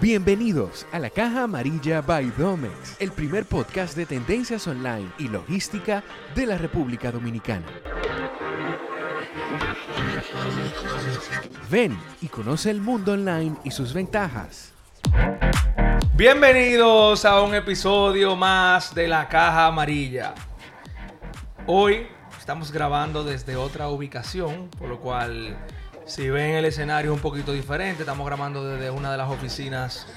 Bienvenidos a la Caja Amarilla by Domex, el primer podcast de tendencias online y logística de la República Dominicana. Ven y conoce el mundo online y sus ventajas. Bienvenidos a un episodio más de la Caja Amarilla. Hoy estamos grabando desde otra ubicación, por lo cual si ven el escenario un poquito diferente, estamos grabando desde una de las oficinas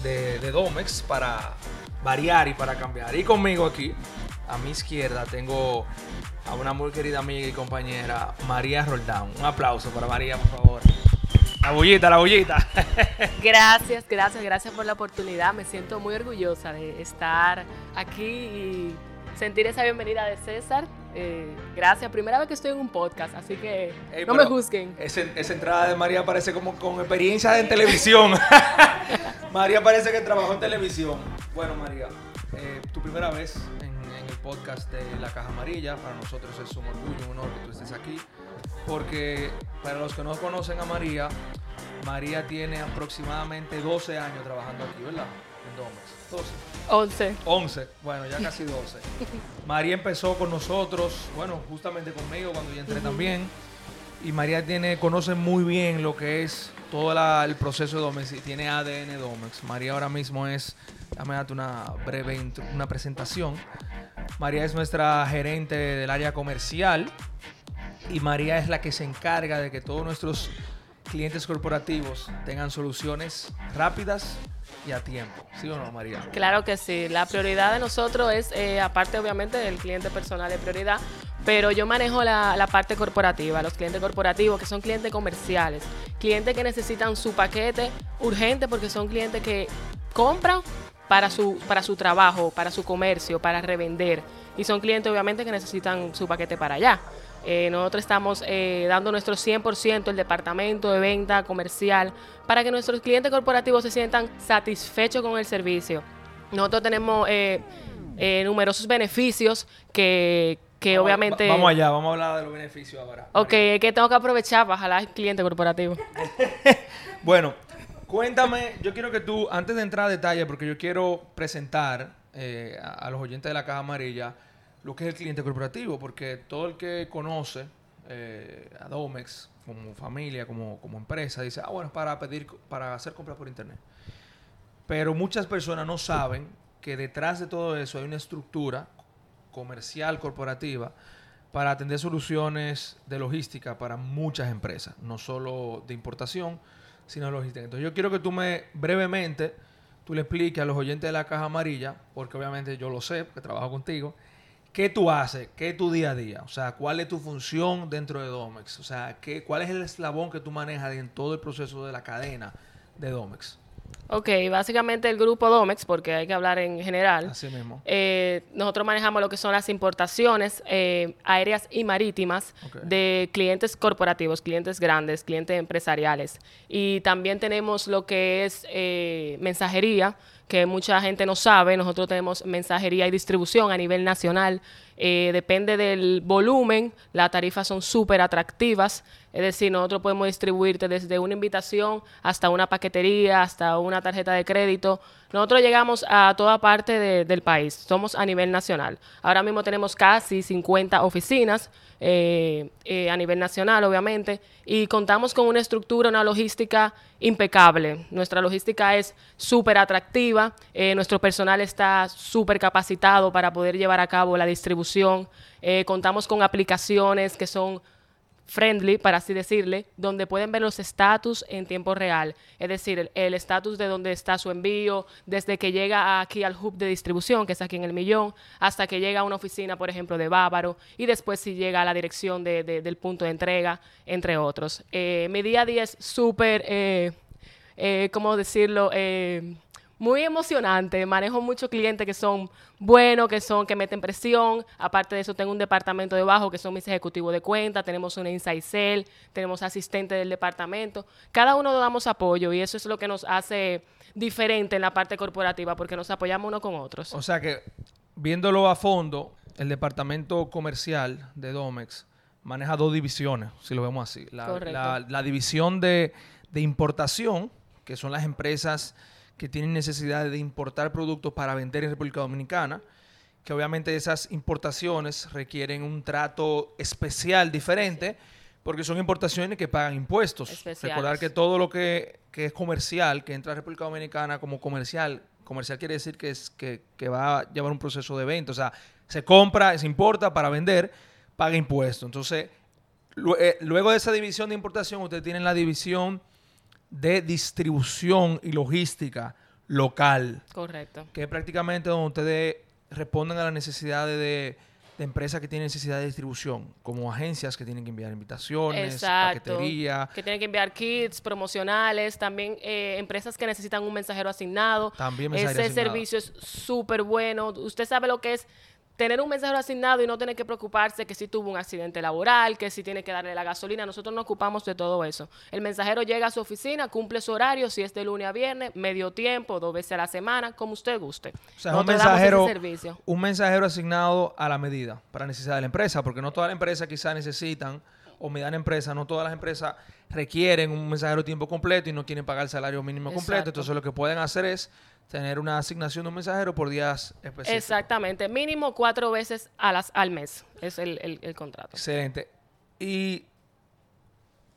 de, Domex para variar y para cambiar. Y conmigo aquí, a mi izquierda, tengo a una muy querida amiga y compañera, María Roldán. Un aplauso para María, por favor. La bullita, la bullita. Gracias, gracias, gracias por la oportunidad. Me siento muy orgullosa de estar aquí y sentir esa bienvenida de César. Eh, gracias, primera vez que estoy en un podcast, así que Ey, no me juzguen. Esa, esa entrada de María parece como con experiencia en televisión. María parece que trabajó en televisión. Bueno, María, eh, tu primera vez en, en el podcast de La Caja Amarilla. Para nosotros es un orgullo, un honor que tú estés aquí. Porque para los que no conocen a María, María tiene aproximadamente 12 años trabajando aquí, ¿verdad? En Domex. 12. 11. 11, bueno, ya casi 12. María empezó con nosotros, bueno, justamente conmigo cuando yo entré también. Y María tiene, conoce muy bien lo que es todo la- el proceso de Domex y tiene ADN Domex. María ahora mismo es, déjame darte una breve intro- una presentación. María es nuestra gerente del área comercial y María es la que se encarga de que todos nuestros clientes corporativos tengan soluciones rápidas y a tiempo. ¿Sí o no, María? Claro que sí, la prioridad de nosotros es, eh, aparte obviamente del cliente personal de prioridad, pero yo manejo la, la parte corporativa, los clientes corporativos que son clientes comerciales, clientes que necesitan su paquete urgente porque son clientes que compran para su, para su trabajo, para su comercio, para revender. Y son clientes obviamente que necesitan su paquete para allá. Eh, nosotros estamos eh, dando nuestro 100% el departamento de venta comercial para que nuestros clientes corporativos se sientan satisfechos con el servicio. Nosotros tenemos eh, eh, numerosos beneficios que, que Vamos- obviamente... va- Vamos allá, vamos a hablar de los beneficios ahora. Ok, es que tengo que aprovechar para jalar al cliente corporativo. Bueno, cuéntame, yo quiero que tú, antes de entrar a detalle, porque yo quiero presentar a, a los oyentes de la Caja Amarilla lo que es el cliente corporativo, porque todo el que conoce eh, a Domex como familia, como, como empresa, dice, ah, bueno, es para pedir, para hacer compras por internet. Pero muchas personas no saben que detrás de todo eso hay una estructura comercial, corporativa, para atender soluciones de logística para muchas empresas, no solo de importación, sino de logística. Entonces yo quiero que tú me brevemente, tú le expliques a los oyentes de la caja amarilla, porque obviamente yo lo sé, porque trabajo contigo, ¿qué tú haces? ¿Qué es tu día a día? O sea, ¿cuál es tu función dentro de Domex? O sea, ¿qué, ¿cuál es el eslabón que tú manejas en todo el proceso de la cadena de Domex? Ok, básicamente el grupo Domex, porque hay que hablar en general. Así mismo. Eh, nosotros manejamos lo que son las importaciones eh, aéreas y marítimas de clientes corporativos, clientes grandes, clientes empresariales. Y también tenemos lo que es eh, mensajería, que mucha gente no sabe. Nosotros tenemos mensajería y distribución a nivel nacional. Eh, depende del volumen, las tarifas son súper atractivas. Es decir, nosotros podemos distribuirte desde una invitación hasta una paquetería, hasta una tarjeta de crédito. Nosotros llegamos a toda parte de- del país, somos a nivel nacional. Ahora mismo tenemos casi 50 oficinas eh, eh, a nivel nacional, obviamente, y contamos con una estructura, una logística impecable. Nuestra logística es súper atractiva, nuestro personal está súper capacitado para poder llevar a cabo la distribución. Eh, contamos con aplicaciones que son friendly, para así decirle, donde pueden ver los estatus en tiempo real. Es decir, el- estatus de dónde está su envío, desde que llega aquí al hub de distribución, que es aquí en el millón, hasta que llega a una oficina, por ejemplo, de Bávaro, y después si llega a la dirección de- de- del punto de entrega, entre otros. Eh, mi día a día es súper, eh, ¿cómo decirlo? Muy emocionante. Manejo muchos clientes que son buenos, que son que meten presión. Aparte de eso, tengo un departamento debajo que son mis ejecutivos de cuenta. Tenemos una inside cell, tenemos asistente del departamento. Cada uno nos damos apoyo y eso es lo que nos hace diferente en la parte corporativa porque nos apoyamos unos con otros. O sea que, viéndolo a fondo, el departamento comercial de Domex maneja dos divisiones, si lo vemos así. La- la división de, de importación, que son las empresas que tienen necesidad de importar productos para vender en República Dominicana, que obviamente esas importaciones requieren un trato especial diferente, porque son importaciones que pagan impuestos. Especiales. Recordar que todo lo que, que es comercial, que entra a República Dominicana como comercial, comercial quiere decir que, es, que, que va a llevar un proceso de venta, o sea, se compra, se importa para vender, paga impuestos. Entonces, eh, luego de esa división de importación, ustedes tienen la división de distribución y logística local, Correcto. que es prácticamente donde ustedes responden a las necesidades de, de empresas que tienen necesidad de distribución, como agencias que tienen que enviar invitaciones, Exacto. paquetería, Que tienen que enviar kits promocionales, también eh, empresas que necesitan un mensajero asignado. También mensajería Ese servicio es súper bueno. Usted sabe lo que es tener un mensajero asignado y no tener que preocuparse que si tuvo un accidente laboral, que si tiene que darle la gasolina. Nosotros nos ocupamos de todo eso. El mensajero llega a su oficina, cumple su horario, si es de lunes a viernes, medio tiempo, dos veces a la semana, como usted guste. O sea, es un mensajero, servicio. un mensajero asignado a la medida, para necesidad de la empresa, porque no todas las empresas quizás necesitan, o mediana empresa, no todas las empresas requieren un mensajero tiempo completo y no quieren pagar el salario mínimo completo. Exacto. Entonces lo que pueden hacer es tener una asignación de un mensajero por días específicos. Exactamente, mínimo cuatro veces a las, al mes es el, el- el contrato. Excelente. ¿Y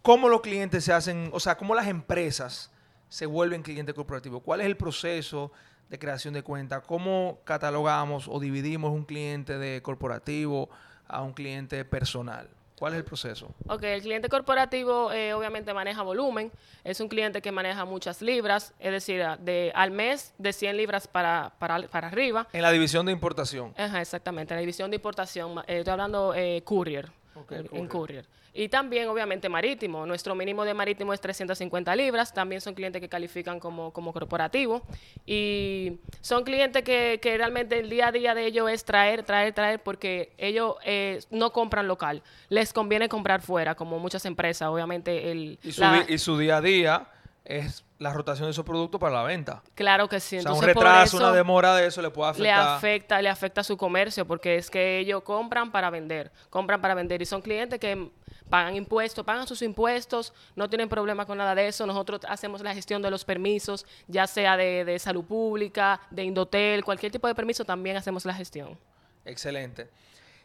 cómo los clientes se hacen, o sea, cómo las empresas se vuelven clientes corporativos? ¿Cuál es el proceso de creación de cuenta? ¿Cómo catalogamos o dividimos un cliente de corporativo a un cliente personal? ¿Cuál es el proceso? Ok, el cliente corporativo eh, obviamente maneja volumen, es un cliente que maneja muchas libras, es decir, a- de, al mes de 100 libras para, para, para arriba. En la división de importación. Ajá, exactamente, en la división de importación, eh, estoy hablando eh, courier, Ok, en, en courier. Y también, obviamente, marítimo. Nuestro mínimo de marítimo es 350 libras. También son clientes que califican como, como corporativo. Y son clientes que, que realmente el día a día de ellos es traer, traer, traer, porque ellos eh, no compran local. Les conviene comprar fuera, como muchas empresas. Obviamente, el, Y su, la- di- y su día a día es la rotación de esos productos para la venta. claro que sí. o sea, un retraso, eso- una demora de eso le puede le afectar. afecta, le afecta a su comercio porque es que ellos compran para vender, compran para vender y son clientes que pagan impuestos, pagan sus impuestos, no tienen problema con nada de eso. Nosotros hacemos la gestión de los permisos, ya sea de, de salud pública, de Indotel, cualquier tipo de permiso, también hacemos la gestión. Excelente.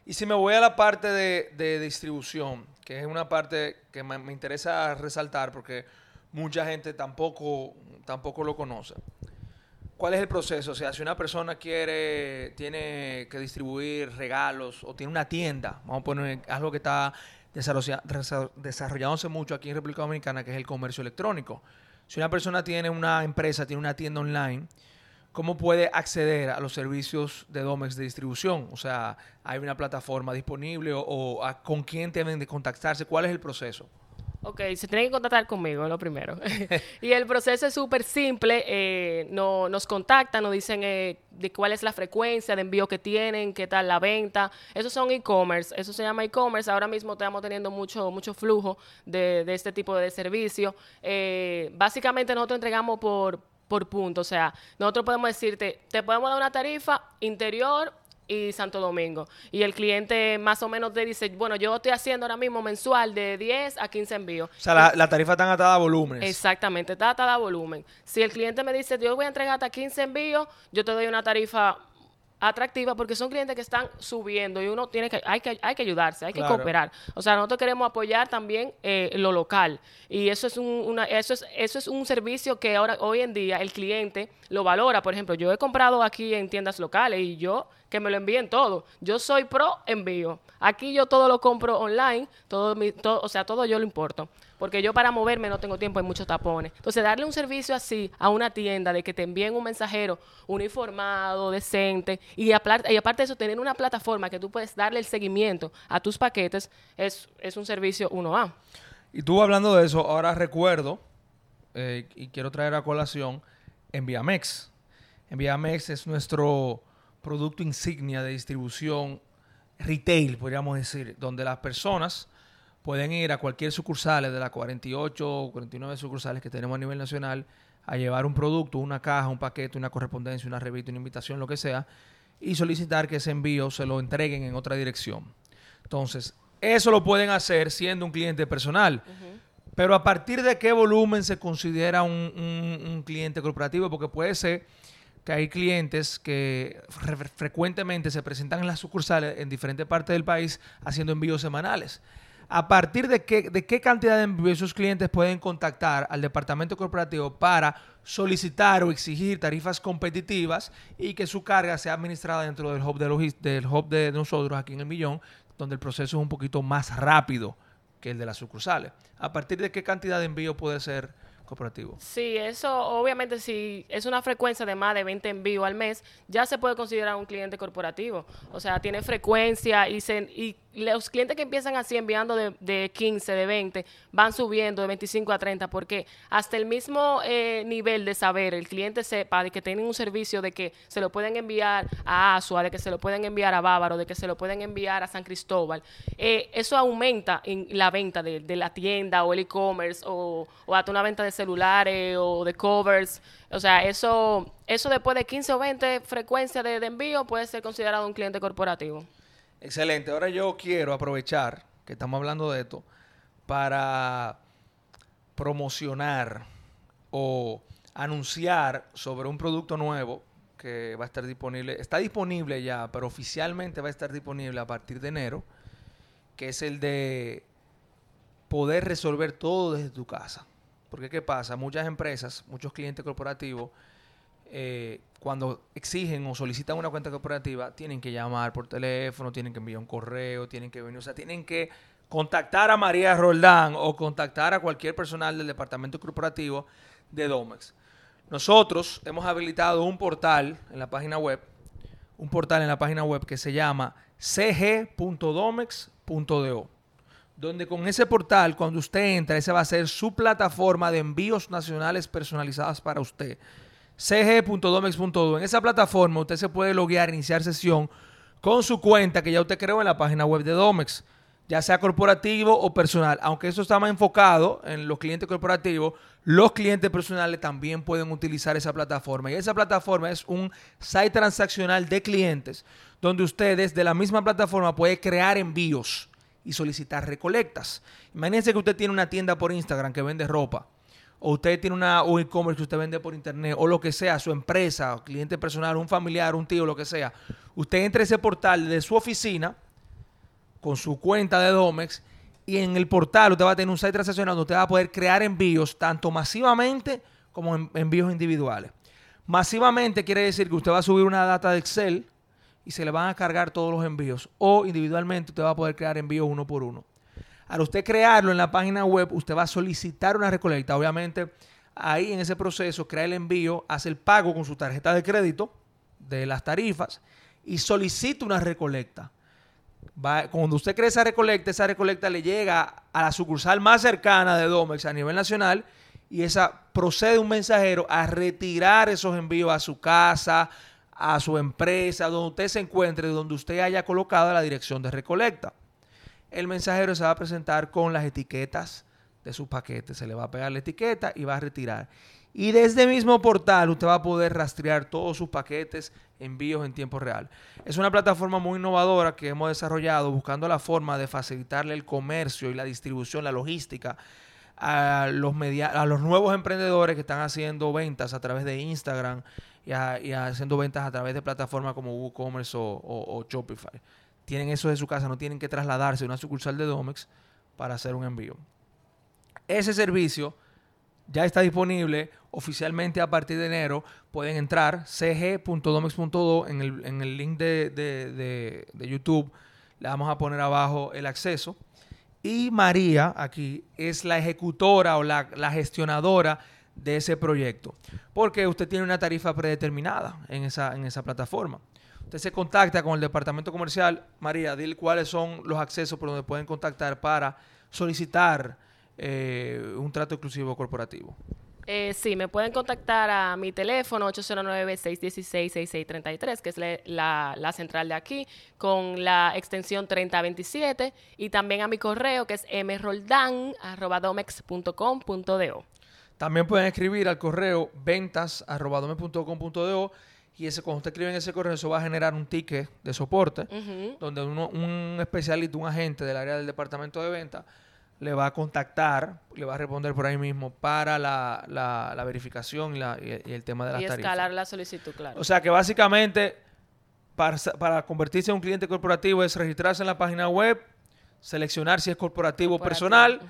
Y si me voy a la parte de, de distribución, que es una parte que me, me interesa resaltar porque mucha gente tampoco, tampoco lo conoce. ¿Cuál es el proceso? O sea, si una persona quiere, tiene que distribuir regalos o tiene una tienda, vamos a poner algo que está desarrollándose mucho aquí en República Dominicana, que es el comercio electrónico. Si una persona tiene una empresa, tiene una tienda online, ¿cómo puede acceder a los servicios de Domex de distribución? O sea, ¿hay una plataforma disponible o, o a- con quién deben de contactarse? ¿Cuál es el proceso? Ok, se tienen que contactar conmigo, lo primero. y el proceso es súper simple. eh, no, nos contactan, nos dicen eh, de cuál es la frecuencia de envío que tienen, qué tal la venta. Esos son e-commerce, eso se llama e-commerce. Ahora mismo estamos teniendo mucho, mucho flujo de, de este tipo de servicio. Eh, básicamente nosotros entregamos por, por punto. O sea, nosotros podemos decirte, te podemos dar una tarifa interior y Santo Domingo. Y el cliente más o menos te dice, bueno, yo estoy haciendo ahora mismo mensual de 10 a 15 envíos. O sea, la, la tarifa está atada a volúmenes. Exactamente, está atada a volumen. Si el cliente me dice, yo voy a entregar hasta 15 envíos, yo te doy una tarifa atractiva porque son clientes que están subiendo y uno tiene que hay que hay que ayudarse hay que cooperar. O sea nosotros queremos apoyar también eh, lo local. Y eso es un una, eso es eso es un servicio que ahora hoy en día el cliente lo valora. Por ejemplo yo he comprado aquí en tiendas locales y yo que me lo envíen todo. Yo soy pro envío. Aquí yo todo lo compro online todo, mi, todo o sea todo yo lo importo porque yo para moverme no tengo tiempo, hay muchos tapones. Entonces, darle un servicio así a una tienda de que te envíen un mensajero uniformado, decente, y, aparte, y aparte de eso, tener una plataforma que tú puedes darle el seguimiento a tus paquetes, es, es un servicio 1A. Y tú hablando de eso, ahora recuerdo, eh, y quiero traer a colación, Enviamex. Enviamex es nuestro producto insignia de distribución retail, podríamos decir, donde las personas pueden ir a cualquier sucursal de las 48 o 49 sucursales que tenemos a nivel nacional a llevar un producto, una caja, un paquete, una correspondencia, una revista, una invitación, lo que sea, y solicitar que ese envío se lo entreguen en otra dirección. Entonces, eso lo pueden hacer siendo un cliente personal. Pero a partir de qué volumen se considera un, un- un cliente corporativo, porque puede ser que hay clientes que fre- frecuentemente se presentan en las sucursales en diferentes partes del país haciendo envíos semanales. ¿A partir de qué, de qué cantidad de esos clientes pueden contactar al departamento corporativo para solicitar o exigir tarifas competitivas y que su carga sea administrada dentro del hub de, logis- del hub de nosotros aquí en el millón, donde el proceso es un poquito más rápido que el de las sucursales? ¿A partir de qué cantidad de envío puede ser corporativo? Sí, eso obviamente si es una frecuencia de más de 20 envíos al mes, ya se puede considerar un cliente corporativo. O sea, tiene frecuencia y, se, y los clientes que empiezan así enviando de, de 15, de 20, van subiendo de 25 a 30 porque hasta el mismo eh, nivel de saber, el cliente sepa de que tienen un servicio de que se lo pueden enviar a Asua, de que se lo pueden enviar a Bávaro, de que se lo pueden enviar a San Cristóbal, eh, eso aumenta en la venta de, la tienda o el e-commerce o, o hasta una venta de celulares o de covers. O sea, eso, eso después de 15 o 20 frecuencias de envío puede ser considerado un cliente corporativo. Excelente. Ahora yo quiero aprovechar que estamos hablando de esto para promocionar o anunciar sobre un producto nuevo que va a estar disponible. Está disponible ya, pero oficialmente va a estar disponible a partir de enero, que es el de poder resolver todo desde tu casa. Porque ¿qué pasa? Muchas empresas, muchos clientes corporativos, eh, cuando exigen o solicitan una cuenta corporativa, tienen que llamar por teléfono, tienen que enviar un correo, tienen que venir, o sea, tienen que contactar a María Roldán o contactar a cualquier personal del departamento corporativo de Domex. Nosotros hemos habilitado un portal en la página web, un portal en la página web que se llama cg.domex.do donde con ese portal, cuando usted entra, esa va a ser su plataforma de envíos nacionales personalizadas para usted. cg.domex.do. En esa plataforma usted se puede loguear, iniciar sesión con su cuenta que ya usted creó en la página web de Domex, ya sea corporativo o personal. Aunque eso está más enfocado en los clientes corporativos, los clientes personales también pueden utilizar esa plataforma. Y esa plataforma es un site transaccional de clientes, donde usted desde la misma plataforma puede crear envíos y solicitar recolectas. Imagínense que usted tiene una tienda por Instagram que vende ropa, o usted tiene una un e-commerce que usted vende por internet, o lo que sea, su empresa, cliente personal, un familiar, un tío, lo que sea. Usted entra a ese portal de su oficina con su cuenta de Domex y en el portal usted va a tener un site transaccional donde usted va a poder crear envíos tanto masivamente como en- envíos individuales. Masivamente quiere decir que usted va a subir una data de Excel y se le van a cargar todos los envíos. O individualmente usted va a poder crear envíos uno por uno. Al usted crearlo en la página web, usted va a solicitar una recolecta. Obviamente, ahí en ese proceso, crea el envío, hace el pago con su tarjeta de crédito de las tarifas y solicita una recolecta. Cuando usted crea esa recolecta, esa recolecta le llega a la sucursal más cercana de Domex a nivel nacional y esa procede un mensajero a retirar esos envíos a su casa, a su empresa, donde usted se encuentre, donde usted haya colocado la dirección de recolecta. El mensajero se va a presentar con las etiquetas de sus paquetes, se le va a pegar la etiqueta y va a retirar. Y desde el mismo portal usted va a poder rastrear todos sus paquetes, envíos en tiempo real. Es una plataforma muy innovadora que hemos desarrollado buscando la forma de facilitarle el comercio y la distribución, la logística a los, media- a los nuevos emprendedores que están haciendo ventas a través de Instagram y, haciendo ventas a través de plataformas como WooCommerce o Shopify. Tienen eso de su casa, no tienen que trasladarse a una sucursal de Domex para hacer un envío. Ese servicio ya está disponible oficialmente a partir de enero. Pueden entrar cg.domex.do en el, en el link de, de- de- de YouTube. Le vamos a poner abajo el acceso. Y María aquí es la ejecutora o la, la gestionadora de ese proyecto. Porque usted tiene una tarifa predeterminada en esa, en esa plataforma. Usted se contacta con el departamento comercial. María, dile cuáles son los accesos por donde pueden contactar para solicitar eh, un trato exclusivo corporativo. Eh, sí, me pueden contactar a mi teléfono 809-616-6633, que es la, la- la central de aquí, con la extensión 3027, y también a mi correo, que es mroldan.domex.com.do. También pueden escribir al correo ventas.com.do y ese, cuando usted escribe en ese correo, eso va a generar un ticket de soporte donde uno- un especialista, un agente del área del departamento de venta le va a contactar, le va a responder por ahí mismo para la, la- la verificación y, la- y- y el tema de las Y tarifas. escalar la solicitud, claro. O sea que básicamente para, para convertirse en un cliente corporativo es registrarse en la página web, seleccionar si es corporativo o personal.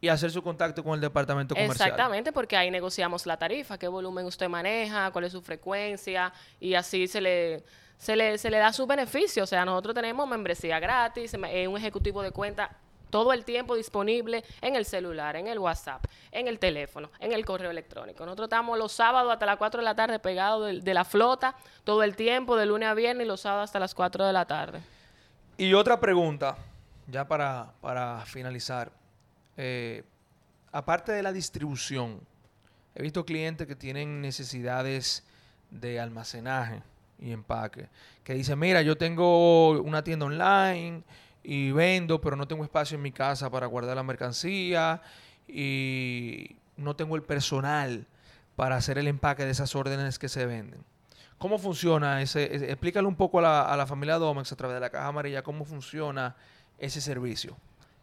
Y hacer su contacto con el departamento comercial. Exactamente, porque ahí negociamos la tarifa, qué volumen usted maneja, cuál es su frecuencia y así se le, se le, se le da su beneficio. O sea, nosotros tenemos membresía gratis, eh, un ejecutivo de cuenta todo el tiempo disponible en el celular, en el WhatsApp, en el teléfono, en el correo electrónico. Nosotros estamos los sábados hasta las 4 de la tarde pegados de, de la flota todo el tiempo, de lunes a viernes y los sábados hasta las 4 de la tarde. Y otra pregunta, ya para, para finalizar. Eh, aparte de la distribución, he visto clientes que tienen necesidades de almacenaje y empaque. Que dicen, mira, yo tengo una tienda online y vendo, pero no tengo espacio en mi casa para guardar la mercancía y no tengo el personal para hacer el empaque de esas órdenes que se venden. ¿Cómo funciona ese? explícale un poco a la, a la familia Domex a través de la caja amarilla cómo funciona ese servicio.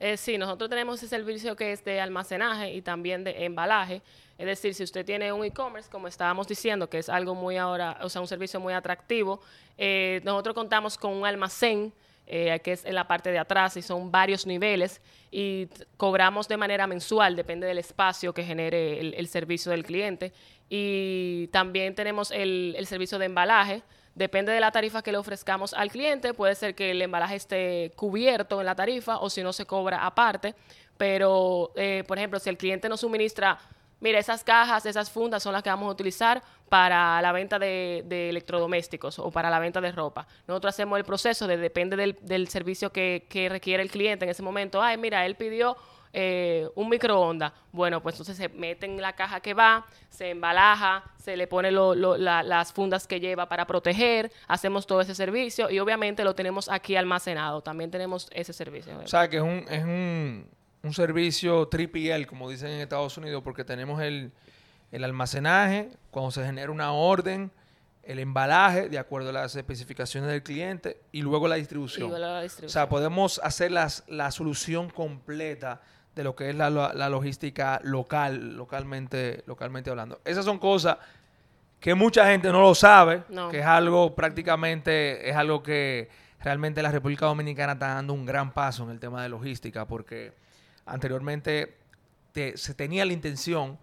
Eh, sí, nosotros tenemos ese servicio que es de almacenaje y también de embalaje. Es decir, si usted tiene un e-commerce, como estábamos diciendo, que es algo muy ahora, o sea, un servicio muy atractivo, eh, nosotros contamos con un almacén eh, que es en la parte de atrás y son varios niveles y cobramos de manera mensual, depende del espacio que genere el, servicio del cliente. Y también tenemos el servicio de embalaje, Depende de la tarifa que le ofrezcamos al cliente, puede ser que el embalaje esté cubierto en la tarifa o si no se cobra aparte. Pero, eh, por ejemplo, si el cliente nos suministra, mira, esas cajas, esas fundas son las que vamos a utilizar para la venta de, electrodomésticos o para la venta de ropa. Nosotros hacemos el proceso de, depende del, del servicio que, que requiere el cliente en ese momento. Ay, mira, él pidió eh, un microondas. Bueno, pues entonces se mete en la caja que va, se embalaja, se le pone lo- lo- la- las fundas que lleva para proteger, hacemos todo ese servicio y obviamente lo tenemos aquí almacenado. También tenemos ese servicio. O sea que es un, es un, un servicio 3PL, como dicen en Estados Unidos, porque tenemos el, el almacenaje, cuando se genera una orden, el embalaje, de acuerdo a las especificaciones del cliente, y luego la Y distribución. luego la O distribución. sea, podemos hacer las, la solución completa de lo que es la, la- la logística local, localmente, localmente hablando. Esas son cosas que mucha gente no lo sabe, No. que es algo prácticamente, es algo que realmente la República Dominicana está dando un gran paso en el tema de logística, porque anteriormente te- se tenía la intención,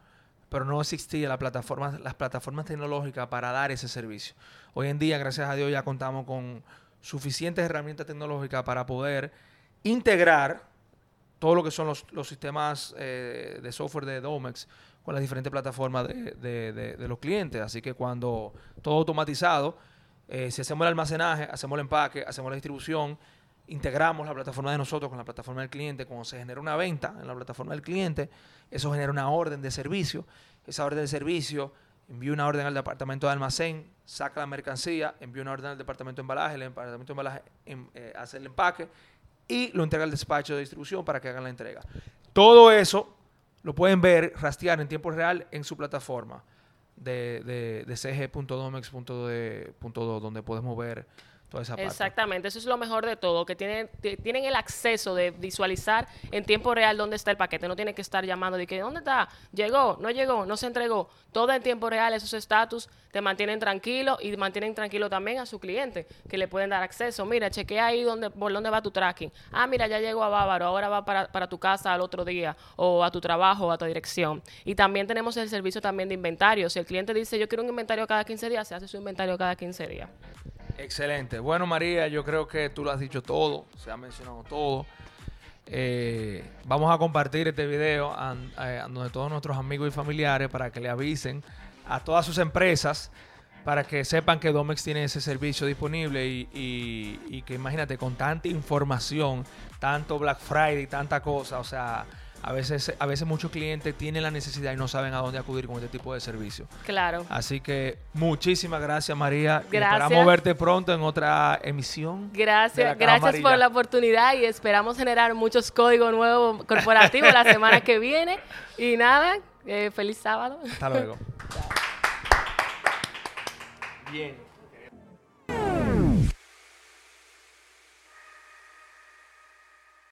pero no existía la plataforma, las plataformas tecnológicas para dar ese servicio. Hoy en día, gracias a Dios, ya contamos con suficientes herramientas tecnológicas para poder integrar todo lo que son los, los sistemas eh, de software de Domex con las diferentes plataformas de, de- de- los clientes. Así que cuando todo automatizado, eh, si hacemos el almacenaje, hacemos el empaque, hacemos la distribución, integramos la plataforma de nosotros con la plataforma del cliente, cuando se genera una venta en la plataforma del cliente, eso genera una orden de servicio. Esa orden de servicio envía una orden al departamento de almacén, saca la mercancía, envía una orden al departamento de embalaje, el departamento de embalaje em- eh, hace el empaque y lo entrega al despacho de distribución para que hagan la entrega. Todo eso lo pueden ver, rastrear en tiempo real en su plataforma de, de, de cg.domex.do, donde podemos ver Exactamente, eso es lo mejor de todo, que tienen, ti- tienen el acceso de visualizar en tiempo real dónde está el paquete, no tienen que estar llamando de que dónde está, llegó, no llegó, no se entregó, todo en tiempo real, esos estatus te mantienen tranquilo y mantienen tranquilo también a su cliente, que le pueden dar acceso, mira, chequea ahí dónde, por dónde va tu tracking, ah, mira, ya llegó a Bávaro, ahora va para, para tu casa al otro día, o a tu trabajo, o a tu dirección, y también tenemos el servicio también de inventario, si el cliente dice yo quiero un inventario cada 15 días, se hace su inventario cada 15 días. Excelente. Bueno, María, yo creo que tú lo has dicho todo, se ha mencionado todo. Eh, vamos a compartir este video a, a- donde todos nuestros amigos y familiares para que le avisen a todas sus empresas para que sepan que Domex tiene ese servicio disponible y, y- y que imagínate con tanta información, tanto Black Friday, tanta cosa, o sea, a veces, a veces muchos clientes tienen la necesidad y no saben a dónde acudir con este tipo de servicio. Claro. Así que muchísimas gracias, María. Y Gracias. Esperamos verte pronto en otra emisión. Gracias, gracias por la oportunidad y esperamos generar muchos códigos nuevos corporativos la semana que viene. Y nada, eh, feliz sábado. Hasta luego. Bien.